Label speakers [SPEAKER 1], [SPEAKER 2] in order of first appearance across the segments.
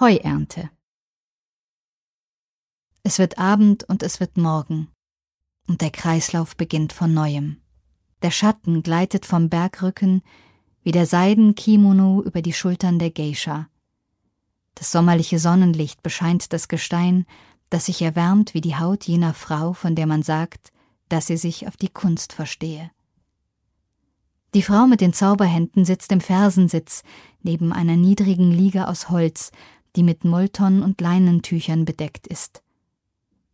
[SPEAKER 1] Heuernte. Es wird Abend und es wird Morgen, und der Kreislauf beginnt von neuem. Der Schatten gleitet vom Bergrücken wie der Seidenkimono über die Schultern der Geisha. Das sommerliche Sonnenlicht bescheint das Gestein, das sich erwärmt wie die Haut jener Frau, von der man sagt, dass sie sich auf die Kunst verstehe. Die Frau mit den Zauberhänden sitzt im Fersensitz neben einer niedrigen Liege aus Holz, die mit Molton und Leinentüchern bedeckt ist.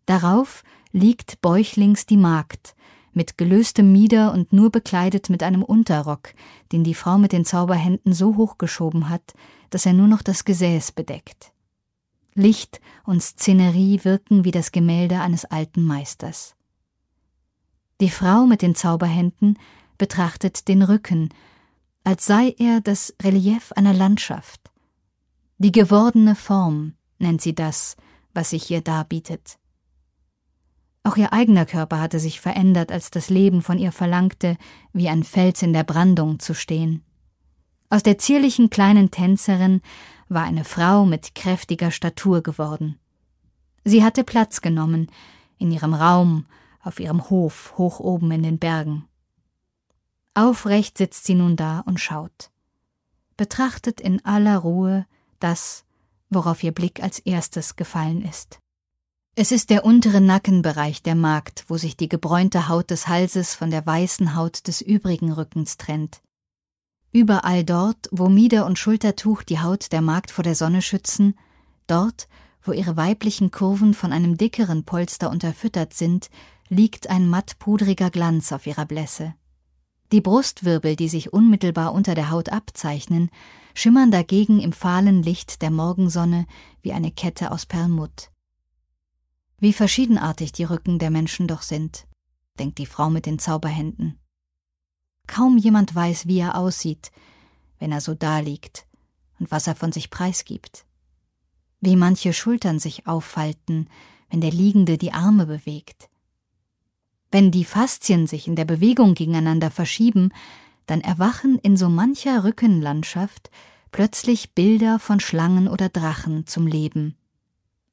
[SPEAKER 1] Darauf liegt bäuchlings die Magd, mit gelöstem Mieder und nur bekleidet mit einem Unterrock, den die Frau mit den Zauberhänden so hochgeschoben hat, dass er nur noch das Gesäß bedeckt. Licht und Szenerie wirken wie das Gemälde eines alten Meisters. Die Frau mit den Zauberhänden betrachtet den Rücken, als sei er das Relief einer Landschaft. Die gewordene Form nennt sie das, was sich ihr darbietet. Auch ihr eigener Körper hatte sich verändert, als das Leben von ihr verlangte, wie ein Fels in der Brandung zu stehen. Aus der zierlichen kleinen Tänzerin war eine Frau mit kräftiger Statur geworden. Sie hatte Platz genommen in ihrem Raum, auf ihrem Hof hoch oben in den Bergen. Aufrecht sitzt sie nun da und schaut, betrachtet in aller Ruhe das, worauf ihr Blick als erstes gefallen ist. Es ist der untere Nackenbereich der Magd, wo sich die gebräunte Haut des Halses von der weißen Haut des übrigen Rückens trennt. Überall dort, wo Mieder und Schultertuch die Haut der Magd vor der Sonne schützen, dort, wo ihre weiblichen Kurven von einem dickeren Polster unterfüttert sind, liegt ein mattpudriger Glanz auf ihrer Blässe. Die Brustwirbel, die sich unmittelbar unter der Haut abzeichnen, schimmern dagegen im fahlen Licht der Morgensonne wie eine Kette aus Perlmutt. Wie verschiedenartig die Rücken der Menschen doch sind, denkt die Frau mit den Zauberhänden. Kaum jemand weiß, wie er aussieht, wenn er so daliegt und was er von sich preisgibt. Wie manche Schultern sich auffalten, wenn der Liegende die Arme bewegt. Wenn die Faszien sich in der Bewegung gegeneinander verschieben, dann erwachen in so mancher Rückenlandschaft plötzlich Bilder von Schlangen oder Drachen zum Leben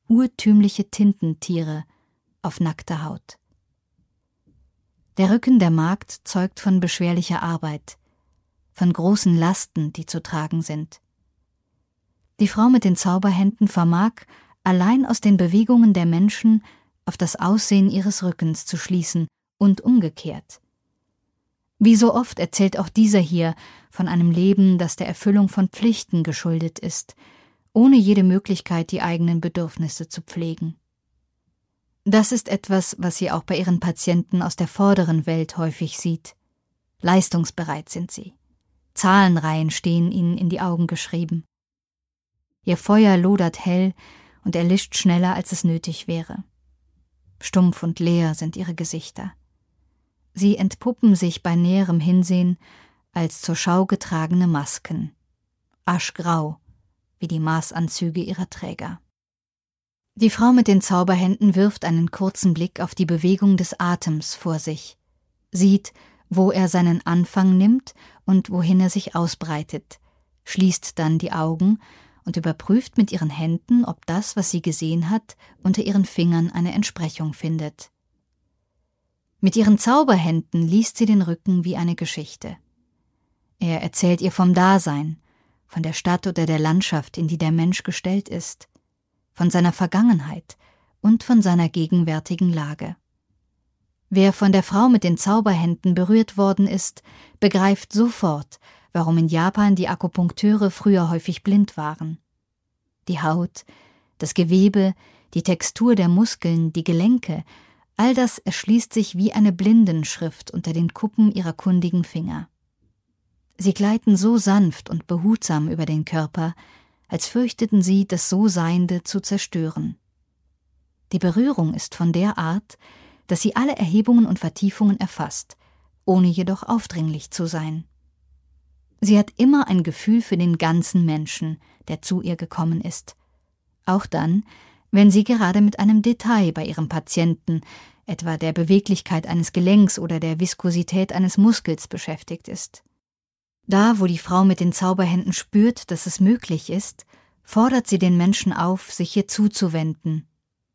[SPEAKER 1] urtümliche Tintentiere auf nackter Haut. Der Rücken der Magd zeugt von beschwerlicher Arbeit, von großen Lasten, die zu tragen sind. Die Frau mit den Zauberhänden vermag, allein aus den Bewegungen der Menschen auf das Aussehen ihres Rückens zu schließen und umgekehrt. Wie so oft erzählt auch dieser hier von einem Leben, das der Erfüllung von Pflichten geschuldet ist, ohne jede Möglichkeit, die eigenen Bedürfnisse zu pflegen. Das ist etwas, was sie auch bei ihren Patienten aus der vorderen Welt häufig sieht. Leistungsbereit sind sie. Zahlenreihen stehen ihnen in die Augen geschrieben. Ihr Feuer lodert hell und erlischt schneller, als es nötig wäre. Stumpf und leer sind ihre Gesichter. Sie entpuppen sich bei näherem Hinsehen als zur Schau getragene Masken. Aschgrau, wie die Maßanzüge ihrer Träger. Die Frau mit den Zauberhänden wirft einen kurzen Blick auf die Bewegung des Atems vor sich, sieht, wo er seinen Anfang nimmt und wohin er sich ausbreitet, schließt dann die Augen und überprüft mit ihren Händen, ob das, was sie gesehen hat, unter ihren Fingern eine Entsprechung findet. Mit ihren Zauberhänden liest sie den Rücken wie eine Geschichte. Er erzählt ihr vom Dasein, von der Stadt oder der Landschaft, in die der Mensch gestellt ist, von seiner Vergangenheit und von seiner gegenwärtigen Lage. Wer von der Frau mit den Zauberhänden berührt worden ist, begreift sofort, warum in Japan die Akupunkteure früher häufig blind waren. Die Haut, das Gewebe, die Textur der Muskeln, die Gelenke, all das erschließt sich wie eine Blindenschrift unter den Kuppen ihrer kundigen Finger. Sie gleiten so sanft und behutsam über den Körper, als fürchteten sie, das So Seiende zu zerstören. Die Berührung ist von der Art, dass sie alle Erhebungen und Vertiefungen erfasst, ohne jedoch aufdringlich zu sein. Sie hat immer ein Gefühl für den ganzen Menschen, der zu ihr gekommen ist. Auch dann, wenn sie gerade mit einem Detail bei ihrem Patienten, etwa der Beweglichkeit eines Gelenks oder der Viskosität eines Muskels beschäftigt ist. Da, wo die Frau mit den Zauberhänden spürt, dass es möglich ist, fordert sie den Menschen auf, sich ihr zuzuwenden,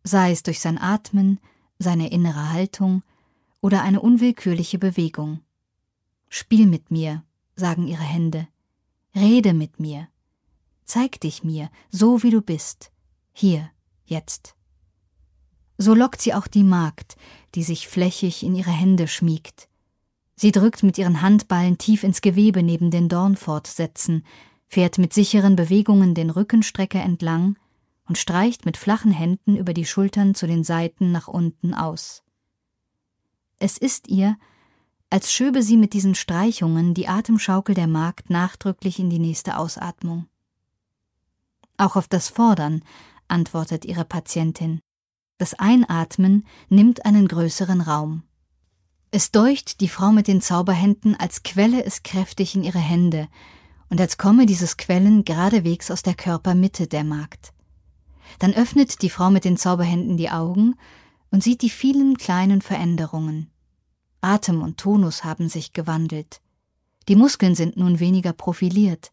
[SPEAKER 1] sei es durch sein Atmen, seine innere Haltung oder eine unwillkürliche Bewegung. Spiel mit mir, sagen ihre Hände, rede mit mir, zeig dich mir, so wie du bist, hier, jetzt. So lockt sie auch die Magd, die sich flächig in ihre Hände schmiegt. Sie drückt mit ihren Handballen tief ins Gewebe neben den Dornfortsätzen, fährt mit sicheren Bewegungen den Rückenstrecker entlang und streicht mit flachen Händen über die Schultern zu den Seiten nach unten aus. Es ist ihr, als schöbe sie mit diesen Streichungen die Atemschaukel der Magd nachdrücklich in die nächste Ausatmung. Auch auf das Fordern antwortet ihre Patientin. Das Einatmen nimmt einen größeren Raum. Es deucht die Frau mit den Zauberhänden, als quelle es kräftig in ihre Hände und als komme dieses Quellen geradewegs aus der Körpermitte der Magd. Dann öffnet die Frau mit den Zauberhänden die Augen und sieht die vielen kleinen Veränderungen. Atem und Tonus haben sich gewandelt. Die Muskeln sind nun weniger profiliert,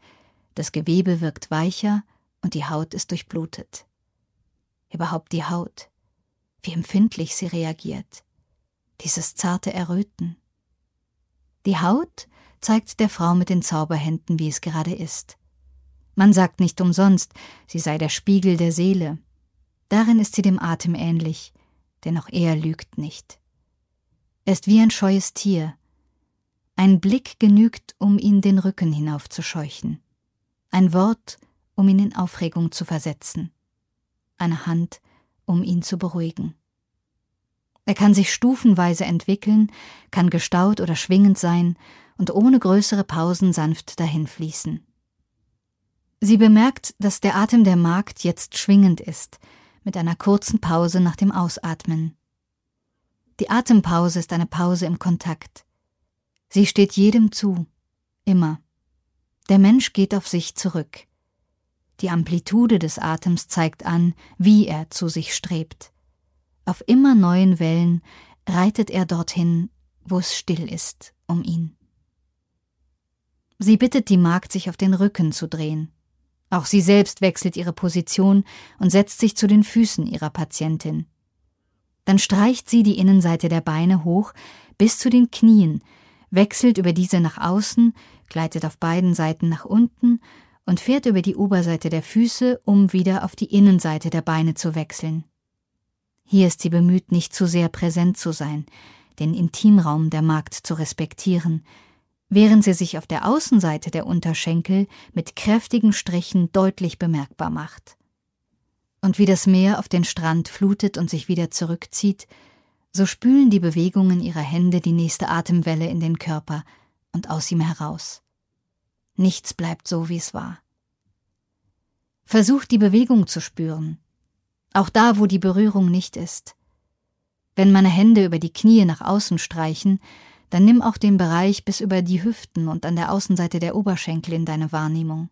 [SPEAKER 1] das Gewebe wirkt weicher und die Haut ist durchblutet. Überhaupt die Haut, wie empfindlich sie reagiert. Dieses zarte Erröten. Die Haut zeigt der Frau mit den Zauberhänden, wie es gerade ist. Man sagt nicht umsonst, sie sei der Spiegel der Seele. Darin ist sie dem Atem ähnlich, denn auch er lügt nicht. Er ist wie ein scheues Tier. Ein Blick genügt, um ihn den Rücken hinaufzuscheuchen. Ein Wort, um ihn in Aufregung zu versetzen. Eine Hand, um ihn zu beruhigen. Er kann sich stufenweise entwickeln, kann gestaut oder schwingend sein und ohne größere Pausen sanft dahinfließen. Sie bemerkt, dass der Atem der Magd jetzt schwingend ist, mit einer kurzen Pause nach dem Ausatmen. Die Atempause ist eine Pause im Kontakt. Sie steht jedem zu, immer. Der Mensch geht auf sich zurück. Die Amplitude des Atems zeigt an, wie er zu sich strebt. Auf immer neuen Wellen reitet er dorthin, wo es still ist um ihn. Sie bittet die Magd, sich auf den Rücken zu drehen. Auch sie selbst wechselt ihre Position und setzt sich zu den Füßen ihrer Patientin. Dann streicht sie die Innenseite der Beine hoch bis zu den Knien, wechselt über diese nach außen, gleitet auf beiden Seiten nach unten und fährt über die Oberseite der Füße, um wieder auf die Innenseite der Beine zu wechseln. Hier ist sie bemüht, nicht zu sehr präsent zu sein, den Intimraum der Magd zu respektieren, während sie sich auf der Außenseite der Unterschenkel mit kräftigen Strichen deutlich bemerkbar macht. Und wie das Meer auf den Strand flutet und sich wieder zurückzieht, so spülen die Bewegungen ihrer Hände die nächste Atemwelle in den Körper und aus ihm heraus. Nichts bleibt so, wie es war. Versucht die Bewegung zu spüren, auch da, wo die Berührung nicht ist. Wenn meine Hände über die Knie nach außen streichen, dann nimm auch den Bereich bis über die Hüften und an der Außenseite der Oberschenkel in deine Wahrnehmung.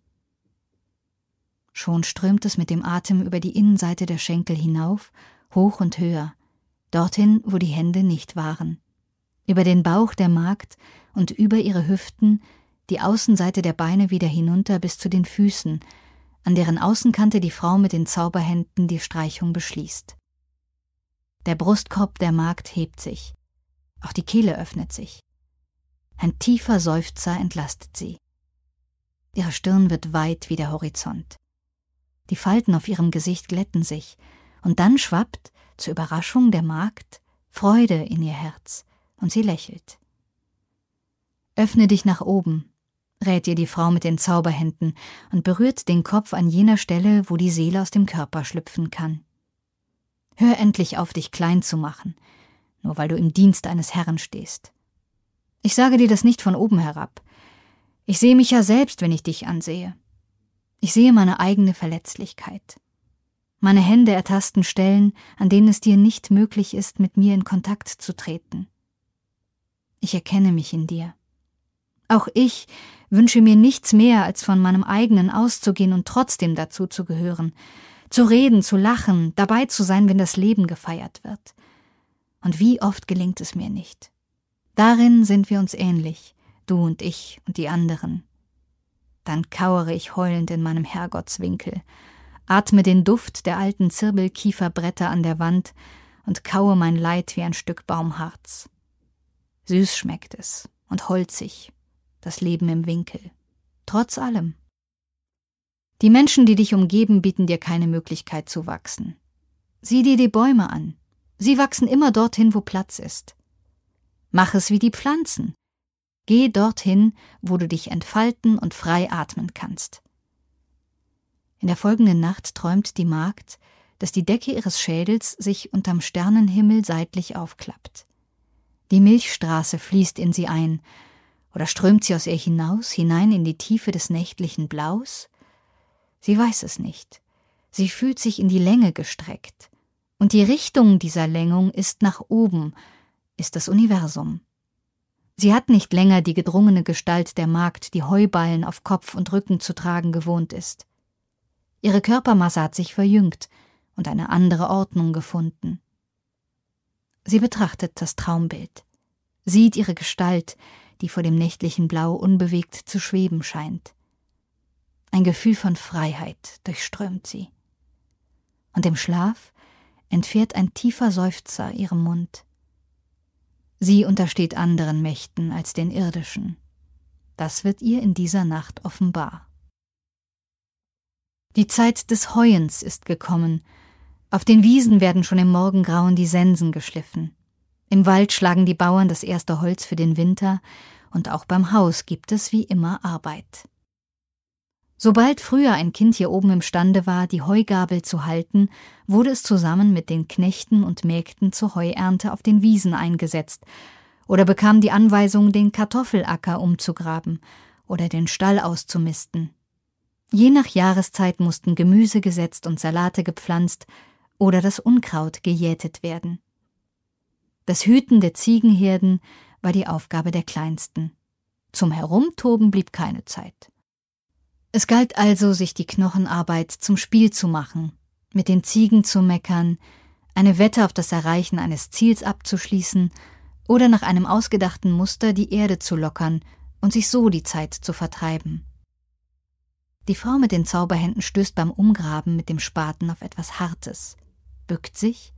[SPEAKER 1] Schon strömt es mit dem Atem über die Innenseite der Schenkel hinauf, hoch und höher, dorthin, wo die Hände nicht waren, über den Bauch der Magd und über ihre Hüften, die Außenseite der Beine wieder hinunter bis zu den Füßen, an deren Außenkante die Frau mit den Zauberhänden die Streichung beschließt. Der Brustkorb der Magd hebt sich. Auch die Kehle öffnet sich. Ein tiefer Seufzer entlastet sie. Ihre Stirn wird weit wie der Horizont. Die Falten auf ihrem Gesicht glätten sich, und dann schwappt, zur Überraschung der Magd, Freude in ihr Herz, und sie lächelt. Öffne dich nach oben, rät ihr die Frau mit den Zauberhänden und berührt den Kopf an jener Stelle, wo die Seele aus dem Körper schlüpfen kann. Hör endlich auf, dich klein zu machen, nur weil du im Dienst eines Herrn stehst. Ich sage dir das nicht von oben herab. Ich sehe mich ja selbst, wenn ich dich ansehe. Ich sehe meine eigene Verletzlichkeit. Meine Hände ertasten Stellen, an denen es dir nicht möglich ist, mit mir in Kontakt zu treten. Ich erkenne mich in dir. Auch ich wünsche mir nichts mehr, als von meinem eigenen auszugehen und trotzdem dazu zu gehören, zu reden, zu lachen, dabei zu sein, wenn das Leben gefeiert wird. Und wie oft gelingt es mir nicht. Darin sind wir uns ähnlich, du und ich und die anderen. Dann kauere ich heulend in meinem Herrgottswinkel atme den Duft der alten Zirbelkieferbretter an der Wand und kaue mein Leid wie ein Stück Baumharz. Süß schmeckt es und holzig, das Leben im Winkel. Trotz allem. Die Menschen, die dich umgeben, bieten dir keine Möglichkeit zu wachsen. Sieh dir die Bäume an. Sie wachsen immer dorthin, wo Platz ist. Mach es wie die Pflanzen. Geh dorthin, wo du dich entfalten und frei atmen kannst. In der folgenden Nacht träumt die Magd, dass die Decke ihres Schädels sich unterm Sternenhimmel seitlich aufklappt. Die Milchstraße fließt in sie ein, oder strömt sie aus ihr hinaus, hinein in die Tiefe des nächtlichen Blaus? Sie weiß es nicht. Sie fühlt sich in die Länge gestreckt. Und die Richtung dieser Längung ist nach oben, ist das Universum. Sie hat nicht länger die gedrungene Gestalt der Magd, die Heuballen auf Kopf und Rücken zu tragen gewohnt ist. Ihre Körpermasse hat sich verjüngt und eine andere Ordnung gefunden. Sie betrachtet das Traumbild, sieht ihre Gestalt, die vor dem nächtlichen Blau unbewegt zu schweben scheint. Ein Gefühl von Freiheit durchströmt sie. Und im Schlaf entfährt ein tiefer Seufzer ihrem Mund. Sie untersteht anderen Mächten als den irdischen. Das wird ihr in dieser Nacht offenbar. Die Zeit des Heuens ist gekommen. Auf den Wiesen werden schon im Morgengrauen die Sensen geschliffen. Im Wald schlagen die Bauern das erste Holz für den Winter, und auch beim Haus gibt es wie immer Arbeit. Sobald früher ein Kind hier oben imstande war, die Heugabel zu halten, wurde es zusammen mit den Knechten und Mägden zur Heuernte auf den Wiesen eingesetzt oder bekam die Anweisung, den Kartoffelacker umzugraben oder den Stall auszumisten. Je nach Jahreszeit mussten Gemüse gesetzt und Salate gepflanzt oder das Unkraut gejätet werden. Das Hüten der Ziegenherden war die Aufgabe der Kleinsten. Zum Herumtoben blieb keine Zeit. Es galt also, sich die Knochenarbeit zum Spiel zu machen, mit den Ziegen zu meckern, eine Wette auf das Erreichen eines Ziels abzuschließen oder nach einem ausgedachten Muster die Erde zu lockern und sich so die Zeit zu vertreiben. Die Frau mit den Zauberhänden stößt beim Umgraben mit dem Spaten auf etwas Hartes, bückt sich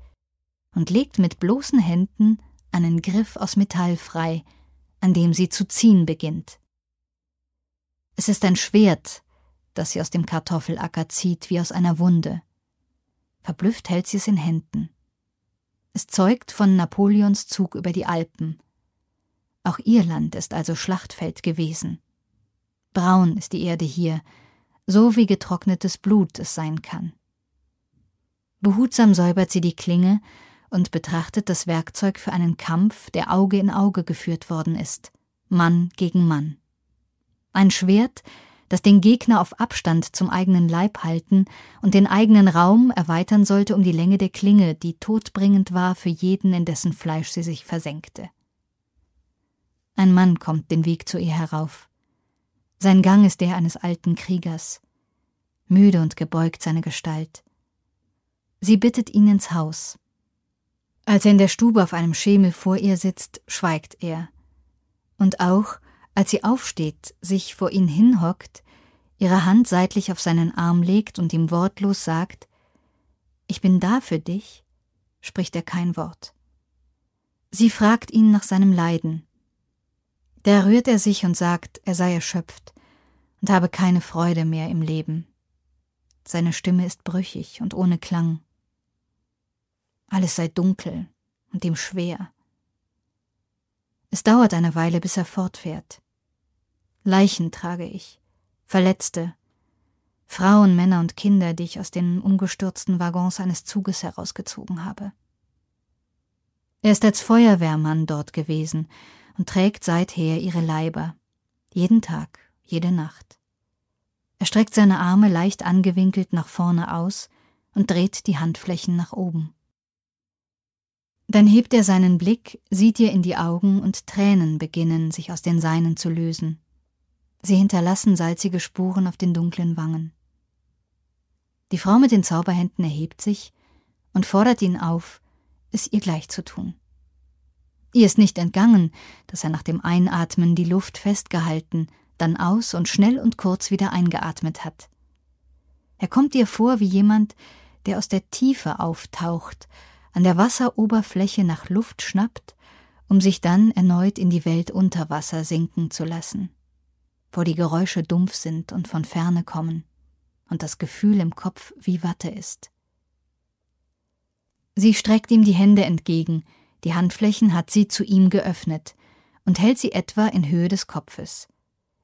[SPEAKER 1] und legt mit bloßen Händen einen Griff aus Metall frei, an dem sie zu ziehen beginnt. Es ist ein Schwert, das sie aus dem Kartoffelacker zieht wie aus einer Wunde. Verblüfft hält sie es in Händen. Es zeugt von Napoleons Zug über die Alpen. Auch ihr Land ist also Schlachtfeld gewesen. Braun ist die Erde hier, so wie getrocknetes Blut es sein kann. Behutsam säubert sie die Klinge und betrachtet das Werkzeug für einen Kampf, der Auge in Auge geführt worden ist, Mann gegen Mann. Ein Schwert, das den Gegner auf Abstand zum eigenen Leib halten und den eigenen Raum erweitern sollte um die Länge der Klinge, die todbringend war für jeden, in dessen Fleisch sie sich versenkte. Ein Mann kommt den Weg zu ihr herauf. Sein Gang ist der eines alten Kriegers. Müde und gebeugt seine Gestalt. Sie bittet ihn ins Haus. Als er in der Stube auf einem Schemel vor ihr sitzt, schweigt er. Und auch, als sie aufsteht, sich vor ihn hinhockt, ihre Hand seitlich auf seinen Arm legt und ihm wortlos sagt Ich bin da für dich, spricht er kein Wort. Sie fragt ihn nach seinem Leiden. Da rührt er sich und sagt, er sei erschöpft und habe keine Freude mehr im Leben. Seine Stimme ist brüchig und ohne Klang. Alles sei dunkel und ihm schwer. Es dauert eine Weile, bis er fortfährt. Leichen trage ich, Verletzte, Frauen, Männer und Kinder, die ich aus den umgestürzten Waggons eines Zuges herausgezogen habe. Er ist als Feuerwehrmann dort gewesen und trägt seither ihre Leiber, jeden Tag, jede Nacht. Er streckt seine Arme leicht angewinkelt nach vorne aus und dreht die Handflächen nach oben. Dann hebt er seinen Blick, sieht ihr in die Augen und Tränen beginnen sich aus den Seinen zu lösen. Sie hinterlassen salzige Spuren auf den dunklen Wangen. Die Frau mit den Zauberhänden erhebt sich und fordert ihn auf, es ihr gleich zu tun. Ihr ist nicht entgangen, dass er nach dem Einatmen die Luft festgehalten, dann aus und schnell und kurz wieder eingeatmet hat. Er kommt ihr vor wie jemand, der aus der Tiefe auftaucht, an der Wasseroberfläche nach Luft schnappt, um sich dann erneut in die Welt unter Wasser sinken zu lassen, wo die Geräusche dumpf sind und von ferne kommen und das Gefühl im Kopf wie Watte ist. Sie streckt ihm die Hände entgegen, die Handflächen hat sie zu ihm geöffnet und hält sie etwa in Höhe des Kopfes.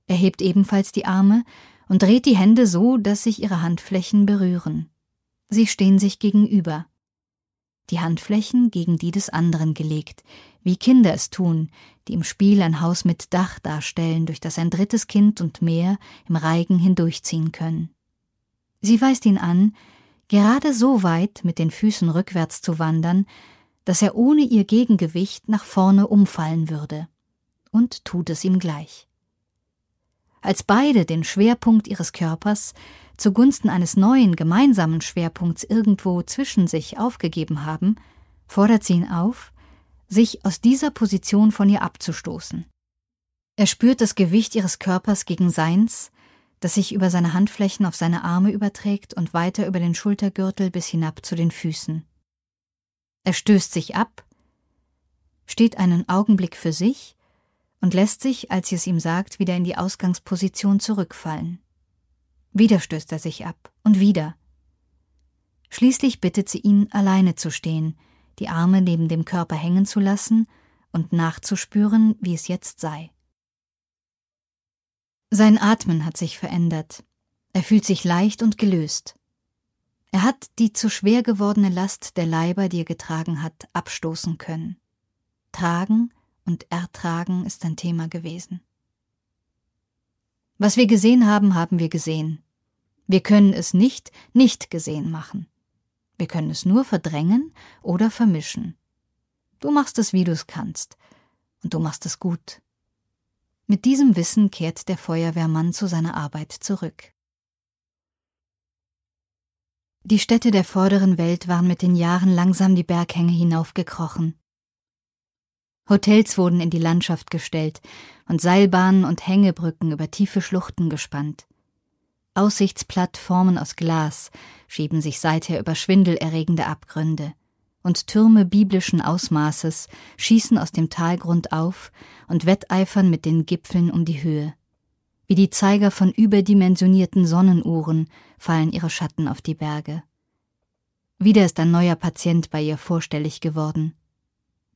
[SPEAKER 1] Er hebt ebenfalls die Arme und dreht die Hände so, dass sich ihre Handflächen berühren. Sie stehen sich gegenüber. Die Handflächen gegen die des anderen gelegt, wie Kinder es tun, die im Spiel ein Haus mit Dach darstellen, durch das ein drittes Kind und mehr im Reigen hindurchziehen können. Sie weist ihn an, gerade so weit mit den Füßen rückwärts zu wandern, dass er ohne ihr Gegengewicht nach vorne umfallen würde, und tut es ihm gleich. Als beide den Schwerpunkt ihres Körpers zugunsten eines neuen gemeinsamen Schwerpunkts irgendwo zwischen sich aufgegeben haben, fordert sie ihn auf, sich aus dieser Position von ihr abzustoßen. Er spürt das Gewicht ihres Körpers gegen seins, das sich über seine Handflächen auf seine Arme überträgt und weiter über den Schultergürtel bis hinab zu den Füßen. Er stößt sich ab, steht einen Augenblick für sich und lässt sich, als sie es ihm sagt, wieder in die Ausgangsposition zurückfallen. Wieder stößt er sich ab und wieder. Schließlich bittet sie ihn, alleine zu stehen, die Arme neben dem Körper hängen zu lassen und nachzuspüren, wie es jetzt sei. Sein Atmen hat sich verändert. Er fühlt sich leicht und gelöst. Er hat die zu schwer gewordene Last der Leiber, die er getragen hat, abstoßen können. Tragen und ertragen ist ein Thema gewesen. Was wir gesehen haben, haben wir gesehen. Wir können es nicht nicht gesehen machen. Wir können es nur verdrängen oder vermischen. Du machst es, wie du es kannst, und du machst es gut. Mit diesem Wissen kehrt der Feuerwehrmann zu seiner Arbeit zurück. Die Städte der vorderen Welt waren mit den Jahren langsam die Berghänge hinaufgekrochen. Hotels wurden in die Landschaft gestellt und Seilbahnen und Hängebrücken über tiefe Schluchten gespannt. Aussichtsplattformen aus Glas schieben sich seither über schwindelerregende Abgründe und Türme biblischen Ausmaßes schießen aus dem Talgrund auf und wetteifern mit den Gipfeln um die Höhe. Wie die Zeiger von überdimensionierten Sonnenuhren fallen ihre Schatten auf die Berge. Wieder ist ein neuer Patient bei ihr vorstellig geworden.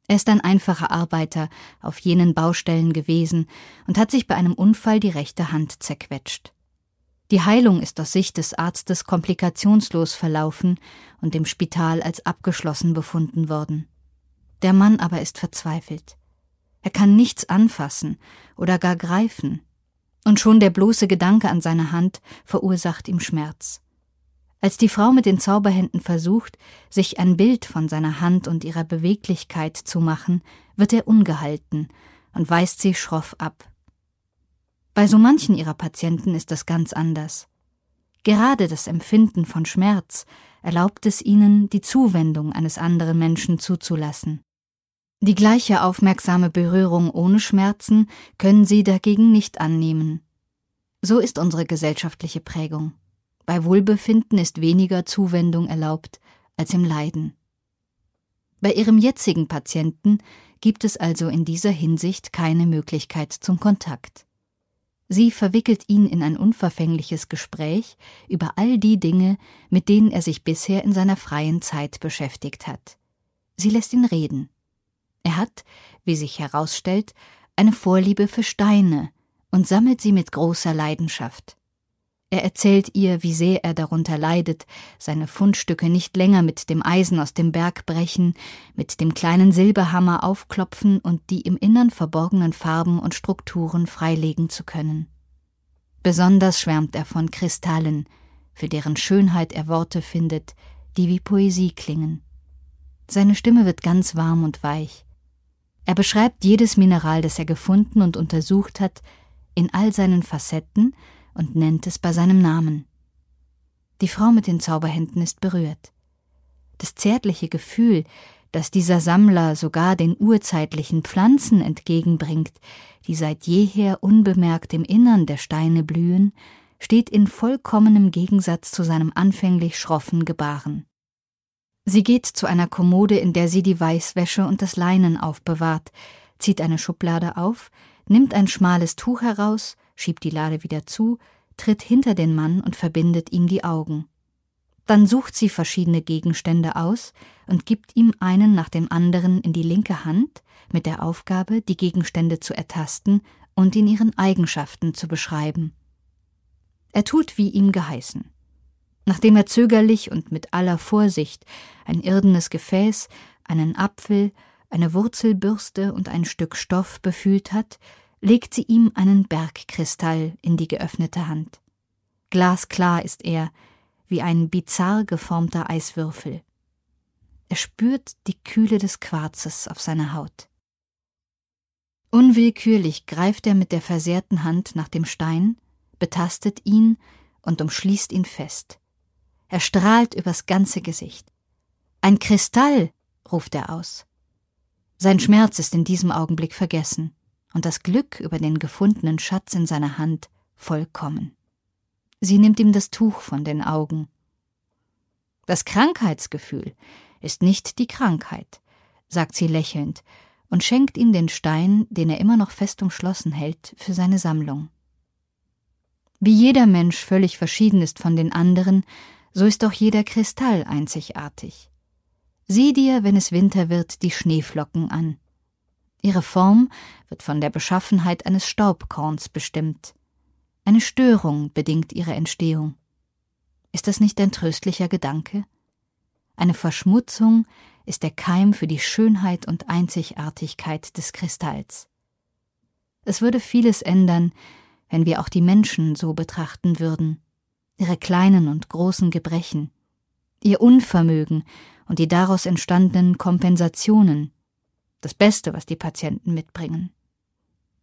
[SPEAKER 1] Er ist ein einfacher Arbeiter auf jenen Baustellen gewesen und hat sich bei einem Unfall die rechte Hand zerquetscht. Die Heilung ist aus Sicht des Arztes komplikationslos verlaufen und im Spital als abgeschlossen befunden worden. Der Mann aber ist verzweifelt. Er kann nichts anfassen oder gar greifen, und schon der bloße Gedanke an seine Hand verursacht ihm Schmerz. Als die Frau mit den Zauberhänden versucht, sich ein Bild von seiner Hand und ihrer Beweglichkeit zu machen, wird er ungehalten und weist sie schroff ab. Bei so manchen ihrer Patienten ist das ganz anders. Gerade das Empfinden von Schmerz erlaubt es ihnen, die Zuwendung eines anderen Menschen zuzulassen. Die gleiche aufmerksame Berührung ohne Schmerzen können sie dagegen nicht annehmen. So ist unsere gesellschaftliche Prägung. Bei Wohlbefinden ist weniger Zuwendung erlaubt als im Leiden. Bei ihrem jetzigen Patienten gibt es also in dieser Hinsicht keine Möglichkeit zum Kontakt. Sie verwickelt ihn in ein unverfängliches Gespräch über all die Dinge, mit denen er sich bisher in seiner freien Zeit beschäftigt hat. Sie lässt ihn reden. Er hat, wie sich herausstellt, eine Vorliebe für Steine und sammelt sie mit großer Leidenschaft. Er erzählt ihr, wie sehr er darunter leidet, seine Fundstücke nicht länger mit dem Eisen aus dem Berg brechen, mit dem kleinen Silberhammer aufklopfen und die im Innern verborgenen Farben und Strukturen freilegen zu können. Besonders schwärmt er von Kristallen, für deren Schönheit er Worte findet, die wie Poesie klingen. Seine Stimme wird ganz warm und weich. Er beschreibt jedes Mineral, das er gefunden und untersucht hat, in all seinen Facetten und nennt es bei seinem Namen. Die Frau mit den Zauberhänden ist berührt. Das zärtliche Gefühl, das dieser Sammler sogar den urzeitlichen Pflanzen entgegenbringt, die seit jeher unbemerkt im Innern der Steine blühen, steht in vollkommenem Gegensatz zu seinem anfänglich schroffen Gebaren. Sie geht zu einer Kommode, in der sie die Weißwäsche und das Leinen aufbewahrt, zieht eine Schublade auf, nimmt ein schmales Tuch heraus, schiebt die Lade wieder zu, tritt hinter den Mann und verbindet ihm die Augen. Dann sucht sie verschiedene Gegenstände aus und gibt ihm einen nach dem anderen in die linke Hand mit der Aufgabe, die Gegenstände zu ertasten und in ihren Eigenschaften zu beschreiben. Er tut, wie ihm geheißen. Nachdem er zögerlich und mit aller Vorsicht ein irdenes Gefäß, einen Apfel, eine Wurzelbürste und ein Stück Stoff befühlt hat, legt sie ihm einen Bergkristall in die geöffnete Hand. Glasklar ist er, wie ein bizarr geformter Eiswürfel. Er spürt die Kühle des Quarzes auf seiner Haut. Unwillkürlich greift er mit der versehrten Hand nach dem Stein, betastet ihn und umschließt ihn fest. Er strahlt übers ganze Gesicht. Ein Kristall, ruft er aus. Sein Schmerz ist in diesem Augenblick vergessen und das Glück über den gefundenen Schatz in seiner Hand vollkommen. Sie nimmt ihm das Tuch von den Augen. Das Krankheitsgefühl ist nicht die Krankheit, sagt sie lächelnd und schenkt ihm den Stein, den er immer noch fest umschlossen hält, für seine Sammlung. Wie jeder Mensch völlig verschieden ist von den anderen, so ist auch jeder Kristall einzigartig. Sieh dir, wenn es Winter wird, die Schneeflocken an. Ihre Form wird von der Beschaffenheit eines Staubkorns bestimmt. Eine Störung bedingt ihre Entstehung. Ist das nicht ein tröstlicher Gedanke? Eine Verschmutzung ist der Keim für die Schönheit und Einzigartigkeit des Kristalls. Es würde vieles ändern, wenn wir auch die Menschen so betrachten würden, ihre kleinen und großen Gebrechen, ihr Unvermögen und die daraus entstandenen Kompensationen, das Beste, was die Patienten mitbringen.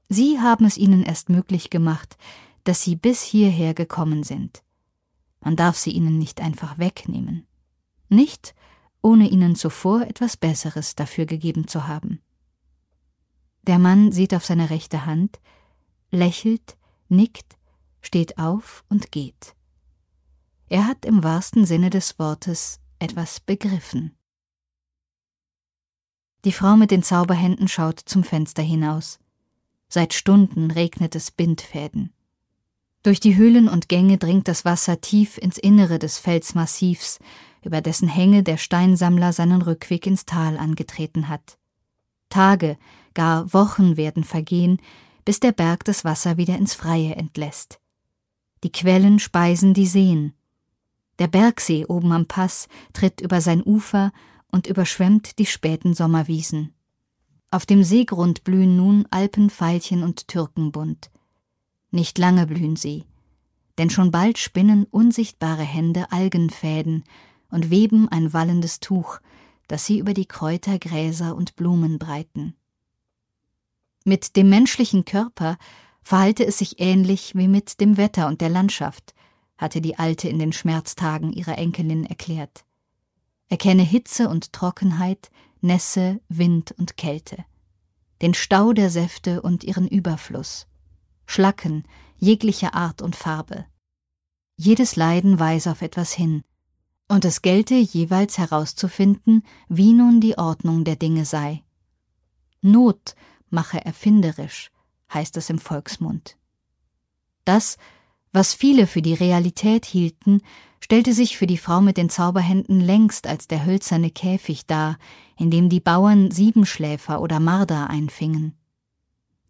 [SPEAKER 1] Sie haben es ihnen erst möglich gemacht, dass sie bis hierher gekommen sind. Man darf sie ihnen nicht einfach wegnehmen. Nicht, ohne ihnen zuvor etwas Besseres dafür gegeben zu haben. Der Mann sieht auf seine rechte Hand, lächelt, nickt, steht auf und geht. Er hat im wahrsten Sinne des Wortes etwas begriffen. Die Frau mit den Zauberhänden schaut zum Fenster hinaus. Seit Stunden regnet es Bindfäden. Durch die Höhlen und Gänge dringt das Wasser tief ins Innere des Felsmassivs, über dessen Hänge der Steinsammler seinen Rückweg ins Tal angetreten hat. Tage, gar Wochen werden vergehen, bis der Berg das Wasser wieder ins Freie entlässt. Die Quellen speisen die Seen. Der Bergsee oben am Pass tritt über sein Ufer und überschwemmt die späten Sommerwiesen. Auf dem Seegrund blühen nun Alpenveilchen und Türkenbund. Nicht lange blühen sie, denn schon bald spinnen unsichtbare Hände Algenfäden und weben ein wallendes Tuch, das sie über die Kräuter, Gräser und Blumen breiten. Mit dem menschlichen Körper verhalte es sich ähnlich wie mit dem Wetter und der Landschaft, hatte die Alte in den Schmerztagen ihrer Enkelin erklärt. Erkenne Hitze und Trockenheit, Nässe, Wind und Kälte, den Stau der Säfte und ihren Überfluss. Schlacken jeglicher Art und Farbe. Jedes Leiden weise auf etwas hin, und es gelte jeweils herauszufinden, wie nun die Ordnung der Dinge sei. Not mache erfinderisch, heißt es im Volksmund. Das, was viele für die Realität hielten, stellte sich für die Frau mit den Zauberhänden längst als der hölzerne Käfig dar, in dem die Bauern Siebenschläfer oder Marder einfingen.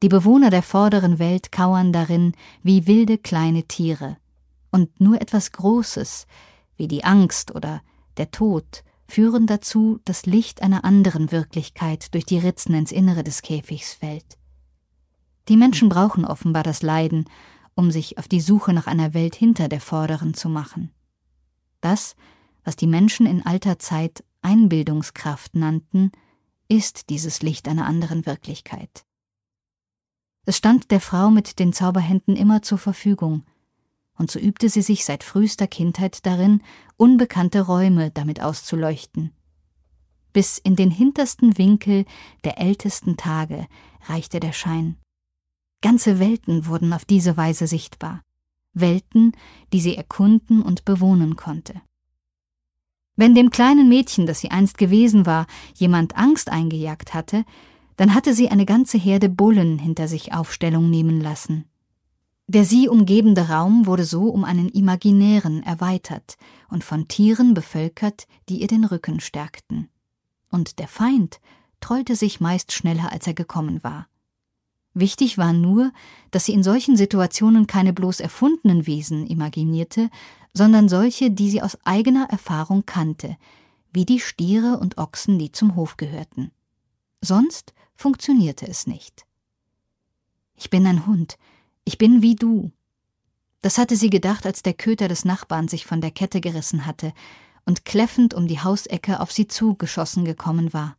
[SPEAKER 1] Die Bewohner der vorderen Welt kauern darin wie wilde kleine Tiere, und nur etwas Großes, wie die Angst oder der Tod, führen dazu, dass Licht einer anderen Wirklichkeit durch die Ritzen ins Innere des Käfigs fällt. Die Menschen brauchen offenbar das Leiden, um sich auf die Suche nach einer Welt hinter der vorderen zu machen. Das, was die Menschen in alter Zeit Einbildungskraft nannten, ist dieses Licht einer anderen Wirklichkeit. Es stand der Frau mit den Zauberhänden immer zur Verfügung, und so übte sie sich seit frühester Kindheit darin, unbekannte Räume damit auszuleuchten. Bis in den hintersten Winkel der ältesten Tage reichte der Schein. Ganze Welten wurden auf diese Weise sichtbar. Welten, die sie erkunden und bewohnen konnte. Wenn dem kleinen Mädchen, das sie einst gewesen war, jemand Angst eingejagt hatte, dann hatte sie eine ganze Herde Bullen hinter sich Aufstellung nehmen lassen. Der sie umgebende Raum wurde so um einen imaginären erweitert und von Tieren bevölkert, die ihr den Rücken stärkten. Und der Feind trollte sich meist schneller, als er gekommen war. Wichtig war nur, dass sie in solchen Situationen keine bloß erfundenen Wesen imaginierte, sondern solche, die sie aus eigener Erfahrung kannte, wie die Stiere und Ochsen, die zum Hof gehörten. Sonst funktionierte es nicht. Ich bin ein Hund, ich bin wie du. Das hatte sie gedacht, als der Köter des Nachbarn sich von der Kette gerissen hatte und kläffend um die Hausecke auf sie zugeschossen gekommen war.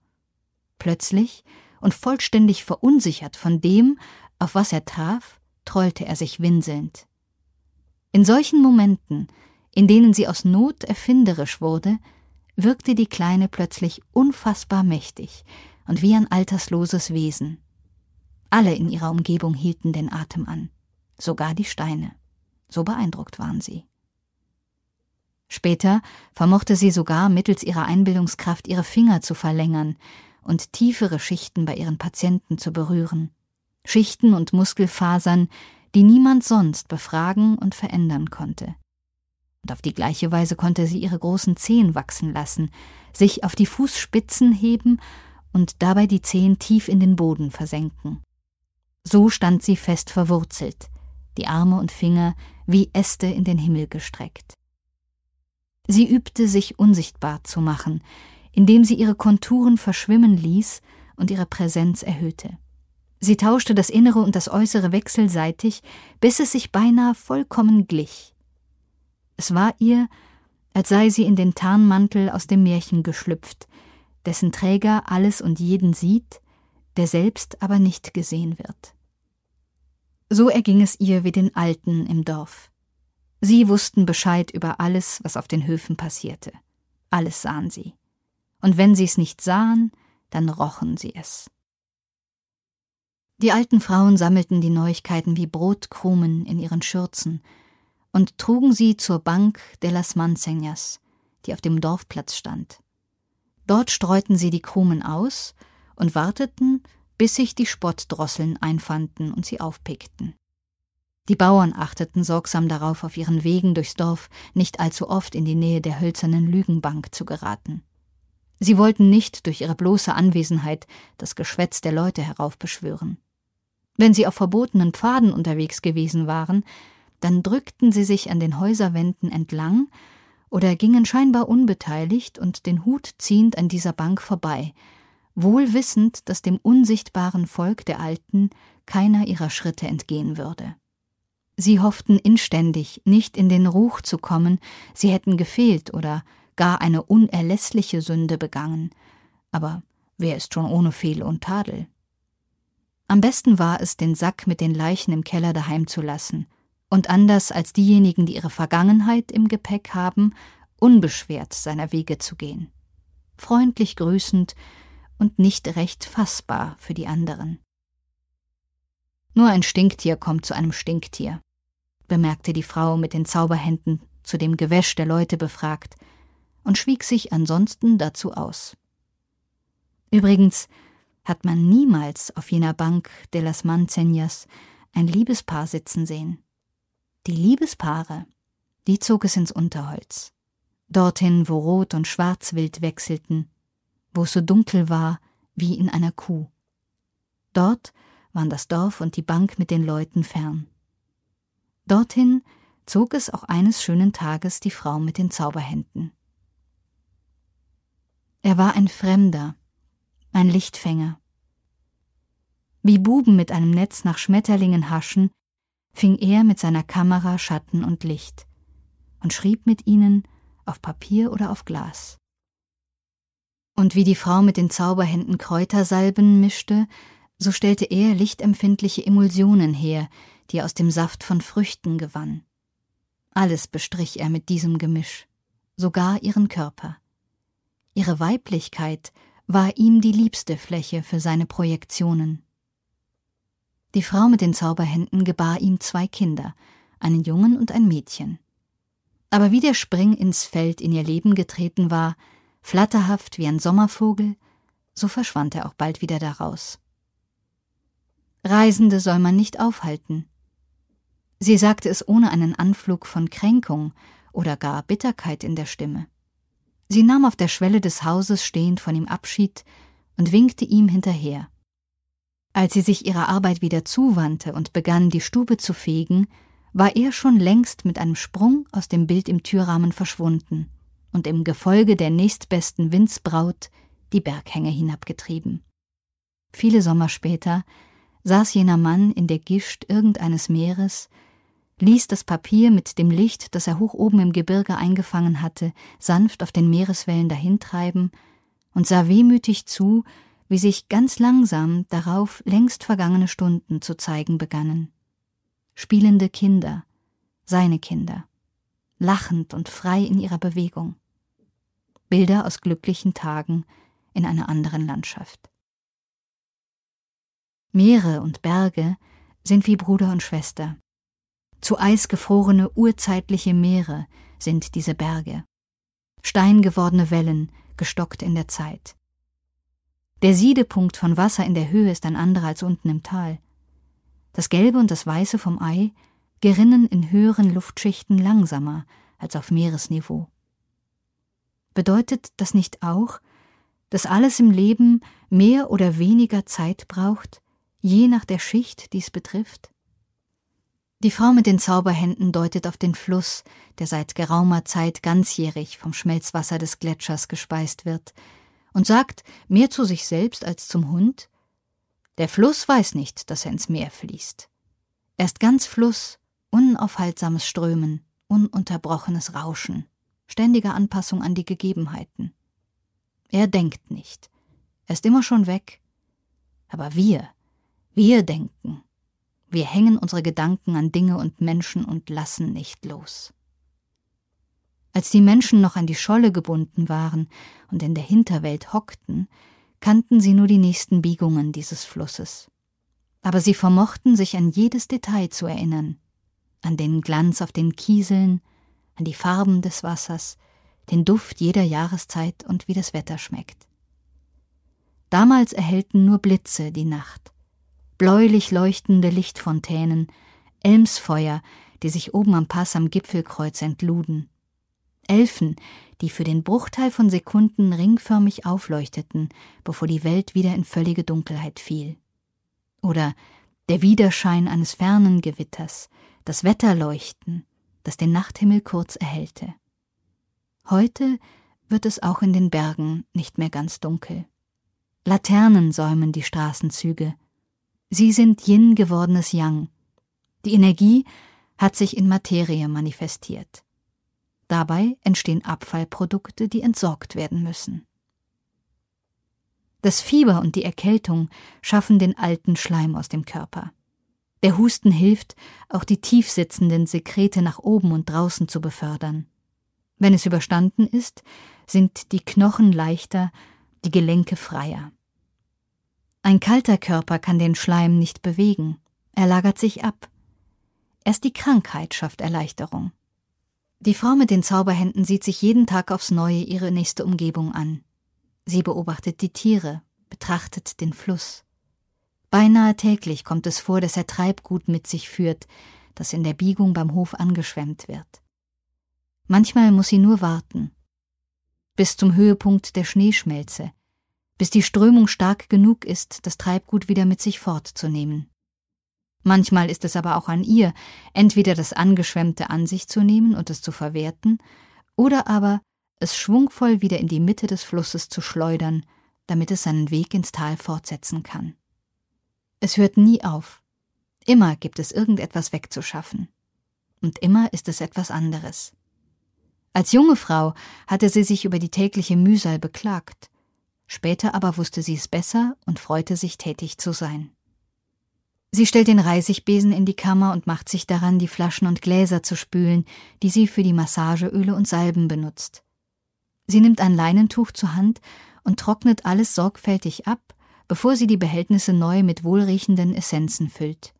[SPEAKER 1] Plötzlich und vollständig verunsichert von dem, auf was er traf, trollte er sich winselnd. In solchen Momenten, in denen sie aus Not erfinderisch wurde, wirkte die Kleine plötzlich unfassbar mächtig und wie ein altersloses Wesen. Alle in ihrer Umgebung hielten den Atem an, sogar die Steine. So beeindruckt waren sie. Später vermochte sie sogar mittels ihrer Einbildungskraft ihre Finger zu verlängern und tiefere Schichten bei ihren Patienten zu berühren. Schichten und Muskelfasern, die niemand sonst befragen und verändern konnte. Und auf die gleiche Weise konnte sie ihre großen Zehen wachsen lassen, sich auf die Fußspitzen heben und dabei die Zehen tief in den Boden versenken. So stand sie fest verwurzelt, die Arme und Finger wie Äste in den Himmel gestreckt. Sie übte sich unsichtbar zu machen, indem sie ihre Konturen verschwimmen ließ und ihre Präsenz erhöhte. Sie tauschte das Innere und das Äußere wechselseitig, bis es sich beinahe vollkommen glich. Es war ihr, als sei sie in den Tarnmantel aus dem Märchen geschlüpft, dessen Träger alles und jeden sieht, der selbst aber nicht gesehen wird. So erging es ihr wie den Alten im Dorf. Sie wussten Bescheid über alles, was auf den Höfen passierte. Alles sahen sie. Und wenn sie es nicht sahen, dann rochen sie es. Die alten Frauen sammelten die Neuigkeiten wie Brotkrumen in ihren Schürzen und trugen sie zur Bank de las Manseñas, die auf dem Dorfplatz stand. Dort streuten sie die Krumen aus und warteten, bis sich die Spottdrosseln einfanden und sie aufpickten. Die Bauern achteten sorgsam darauf, auf ihren Wegen durchs Dorf nicht allzu oft in die Nähe der hölzernen Lügenbank zu geraten. Sie wollten nicht durch ihre bloße Anwesenheit das Geschwätz der Leute heraufbeschwören. Wenn sie auf verbotenen Pfaden unterwegs gewesen waren, dann drückten sie sich an den Häuserwänden entlang oder gingen scheinbar unbeteiligt und den Hut ziehend an dieser Bank vorbei, wohl wissend, dass dem unsichtbaren Volk der Alten keiner ihrer Schritte entgehen würde. Sie hofften inständig, nicht in den Ruch zu kommen, sie hätten gefehlt oder gar eine unerlässliche Sünde begangen. Aber wer ist schon ohne Fehl und Tadel? Am besten war es, den Sack mit den Leichen im Keller daheim zu lassen und anders als diejenigen, die ihre Vergangenheit im Gepäck haben, unbeschwert seiner Wege zu gehen. Freundlich grüßend und nicht recht fassbar für die anderen. Nur ein Stinktier kommt zu einem Stinktier, bemerkte die Frau mit den Zauberhänden zu dem Gewäsch der Leute befragt, und schwieg sich ansonsten dazu aus. Übrigens hat man niemals auf jener Bank de las Manceñas ein Liebespaar sitzen sehen. Die Liebespaare, die zog es ins Unterholz. Dorthin, wo Rot und Schwarzwild wechselten, wo es so dunkel war wie in einer Kuh. Dort waren das Dorf und die Bank mit den Leuten fern. Dorthin zog es auch eines schönen Tages die Frau mit den Zauberhänden. Er war ein Fremder, ein Lichtfänger. Wie Buben mit einem Netz nach Schmetterlingen haschen, fing er mit seiner Kamera Schatten und Licht und schrieb mit ihnen auf Papier oder auf Glas. Und wie die Frau mit den Zauberhänden Kräutersalben mischte, so stellte er lichtempfindliche Emulsionen her, die er aus dem Saft von Früchten gewann. Alles bestrich er mit diesem Gemisch, sogar ihren Körper. Ihre Weiblichkeit war ihm die liebste Fläche für seine Projektionen. Die Frau mit den Zauberhänden gebar ihm zwei Kinder, einen Jungen und ein Mädchen. Aber wie der Spring ins Feld in ihr Leben getreten war, flatterhaft wie ein Sommervogel, so verschwand er auch bald wieder daraus. Reisende soll man nicht aufhalten. Sie sagte es ohne einen Anflug von Kränkung oder gar Bitterkeit in der Stimme. Sie nahm auf der Schwelle des Hauses stehend von ihm Abschied und winkte ihm hinterher. Als sie sich ihrer Arbeit wieder zuwandte und begann, die Stube zu fegen, war er schon längst mit einem Sprung aus dem Bild im Türrahmen verschwunden und im Gefolge der nächstbesten Windsbraut die Berghänge hinabgetrieben. Viele Sommer später saß jener Mann in der Gischt irgendeines Meeres, ließ das Papier mit dem Licht, das er hoch oben im Gebirge eingefangen hatte, sanft auf den Meereswellen dahintreiben und sah wehmütig zu, wie sich ganz langsam darauf längst vergangene Stunden zu zeigen begannen. Spielende Kinder, seine Kinder, lachend und frei in ihrer Bewegung. Bilder aus glücklichen Tagen in einer anderen Landschaft. Meere und Berge sind wie Bruder und Schwester. Zu Eis gefrorene urzeitliche Meere sind diese Berge. Steingewordene Wellen, gestockt in der Zeit. Der Siedepunkt von Wasser in der Höhe ist ein anderer als unten im Tal. Das Gelbe und das Weiße vom Ei gerinnen in höheren Luftschichten langsamer als auf Meeresniveau. Bedeutet das nicht auch, dass alles im Leben mehr oder weniger Zeit braucht, je nach der Schicht, die es betrifft? Die Frau mit den Zauberhänden deutet auf den Fluss, der seit geraumer Zeit ganzjährig vom Schmelzwasser des Gletschers gespeist wird, und sagt, mehr zu sich selbst als zum Hund, der Fluss weiß nicht, dass er ins Meer fließt. Er ist ganz Fluss, unaufhaltsames Strömen, ununterbrochenes Rauschen, ständige Anpassung an die Gegebenheiten. Er denkt nicht. Er ist immer schon weg. Aber wir, wir denken. Wir hängen unsere Gedanken an Dinge und Menschen und lassen nicht los. Als die Menschen noch an die Scholle gebunden waren und in der Hinterwelt hockten, kannten sie nur die nächsten Biegungen dieses Flusses. Aber sie vermochten sich an jedes Detail zu erinnern, an den Glanz auf den Kieseln, an die Farben des Wassers, den Duft jeder Jahreszeit und wie das Wetter schmeckt. Damals erhellten nur Blitze die Nacht, bläulich leuchtende Lichtfontänen, Elmsfeuer, die sich oben am Pass am Gipfelkreuz entluden, Elfen, die für den Bruchteil von Sekunden ringförmig aufleuchteten, bevor die Welt wieder in völlige Dunkelheit fiel. Oder der Widerschein eines fernen Gewitters, das Wetterleuchten, das den Nachthimmel kurz erhellte. Heute wird es auch in den Bergen nicht mehr ganz dunkel. Laternen säumen die Straßenzüge. Sie sind Yin gewordenes Yang. Die Energie hat sich in Materie manifestiert. Dabei entstehen Abfallprodukte, die entsorgt werden müssen. Das Fieber und die Erkältung schaffen den alten Schleim aus dem Körper. Der Husten hilft, auch die tiefsitzenden Sekrete nach oben und draußen zu befördern. Wenn es überstanden ist, sind die Knochen leichter, die Gelenke freier. Ein kalter Körper kann den Schleim nicht bewegen, er lagert sich ab. Erst die Krankheit schafft Erleichterung. Die Frau mit den Zauberhänden sieht sich jeden Tag aufs Neue ihre nächste Umgebung an. Sie beobachtet die Tiere, betrachtet den Fluss. Beinahe täglich kommt es vor, dass er Treibgut mit sich führt, das in der Biegung beim Hof angeschwemmt wird. Manchmal muss sie nur warten. Bis zum Höhepunkt der Schneeschmelze, bis die Strömung stark genug ist, das Treibgut wieder mit sich fortzunehmen. Manchmal ist es aber auch an ihr, entweder das Angeschwemmte an sich zu nehmen und es zu verwerten, oder aber es schwungvoll wieder in die Mitte des Flusses zu schleudern, damit es seinen Weg ins Tal fortsetzen kann. Es hört nie auf. Immer gibt es irgendetwas wegzuschaffen. Und immer ist es etwas anderes. Als junge Frau hatte sie sich über die tägliche Mühsal beklagt. Später aber wusste sie es besser und freute sich tätig zu sein. Sie stellt den Reisigbesen in die Kammer und macht sich daran, die Flaschen und Gläser zu spülen, die sie für die Massageöle und Salben benutzt. Sie nimmt ein Leinentuch zur Hand und trocknet alles sorgfältig ab, bevor sie die Behältnisse neu mit wohlriechenden Essenzen füllt.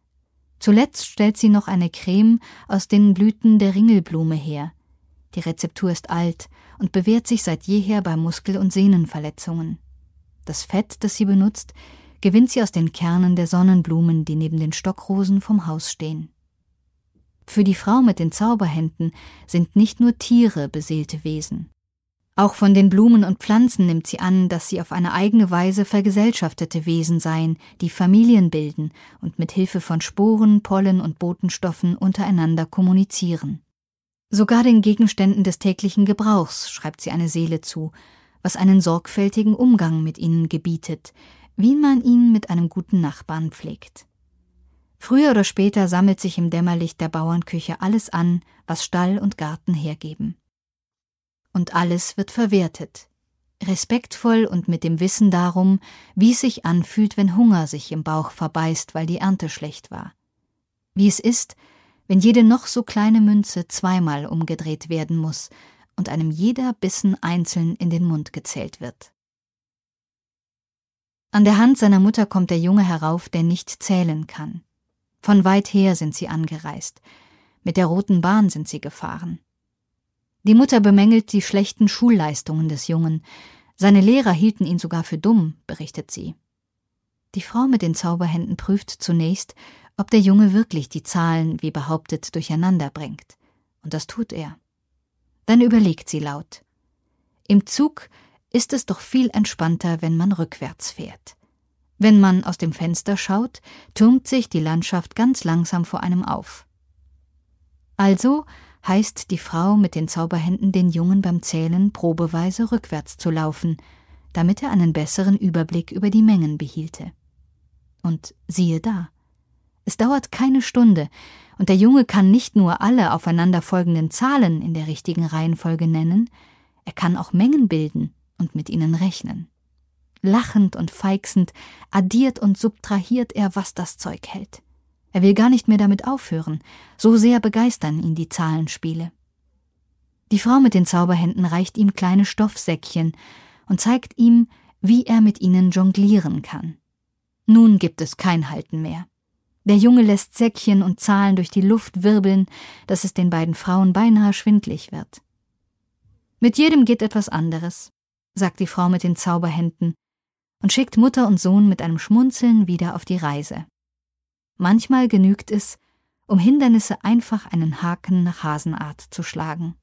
[SPEAKER 1] Zuletzt stellt sie noch eine Creme aus den Blüten der Ringelblume her. Die Rezeptur ist alt und bewährt sich seit jeher bei Muskel- und Sehnenverletzungen. Das Fett, das sie benutzt, gewinnt sie aus den Kernen der Sonnenblumen, die neben den Stockrosen vom Haus stehen. Für die Frau mit den Zauberhänden sind nicht nur Tiere beseelte Wesen. Auch von den Blumen und Pflanzen nimmt sie an, dass sie auf eine eigene Weise vergesellschaftete Wesen seien, die Familien bilden und mit Hilfe von Sporen, Pollen und Botenstoffen untereinander kommunizieren. Sogar den Gegenständen des täglichen Gebrauchs schreibt sie eine Seele zu, was einen sorgfältigen Umgang mit ihnen gebietet, wie man ihn mit einem guten Nachbarn pflegt. Früher oder später sammelt sich im Dämmerlicht der Bauernküche alles an, was Stall und Garten hergeben. Und alles wird verwertet, respektvoll und mit dem Wissen darum, wie es sich anfühlt, wenn Hunger sich im Bauch verbeißt, weil die Ernte schlecht war. Wie es ist, wenn jede noch so kleine Münze zweimal umgedreht werden muss und einem jeder Bissen einzeln in den Mund gezählt wird. An der Hand seiner Mutter kommt der Junge herauf, der nicht zählen kann. Von weit her sind sie angereist. Mit der roten Bahn sind sie gefahren. Die Mutter bemängelt die schlechten Schulleistungen des Jungen. Seine Lehrer hielten ihn sogar für dumm, berichtet sie. Die Frau mit den Zauberhänden prüft zunächst, ob der Junge wirklich die Zahlen, wie behauptet, durcheinander bringt. Und das tut er. Dann überlegt sie laut. Im Zug ist es doch viel entspannter, wenn man rückwärts fährt. Wenn man aus dem Fenster schaut, türmt sich die Landschaft ganz langsam vor einem auf. Also heißt die Frau mit den Zauberhänden den Jungen beim Zählen probeweise rückwärts zu laufen, damit er einen besseren Überblick über die Mengen behielte. Und siehe da. Es dauert keine Stunde, und der Junge kann nicht nur alle aufeinanderfolgenden Zahlen in der richtigen Reihenfolge nennen, er kann auch Mengen bilden und mit ihnen rechnen. Lachend und feixend addiert und subtrahiert er, was das Zeug hält. Er will gar nicht mehr damit aufhören, so sehr begeistern ihn die Zahlenspiele. Die Frau mit den Zauberhänden reicht ihm kleine Stoffsäckchen und zeigt ihm, wie er mit ihnen jonglieren kann. Nun gibt es kein Halten mehr. Der Junge lässt Säckchen und Zahlen durch die Luft wirbeln, dass es den beiden Frauen beinahe schwindlig wird. Mit jedem geht etwas anderes, sagt die Frau mit den Zauberhänden und schickt Mutter und Sohn mit einem Schmunzeln wieder auf die Reise. Manchmal genügt es, um Hindernisse einfach einen Haken nach Hasenart zu schlagen.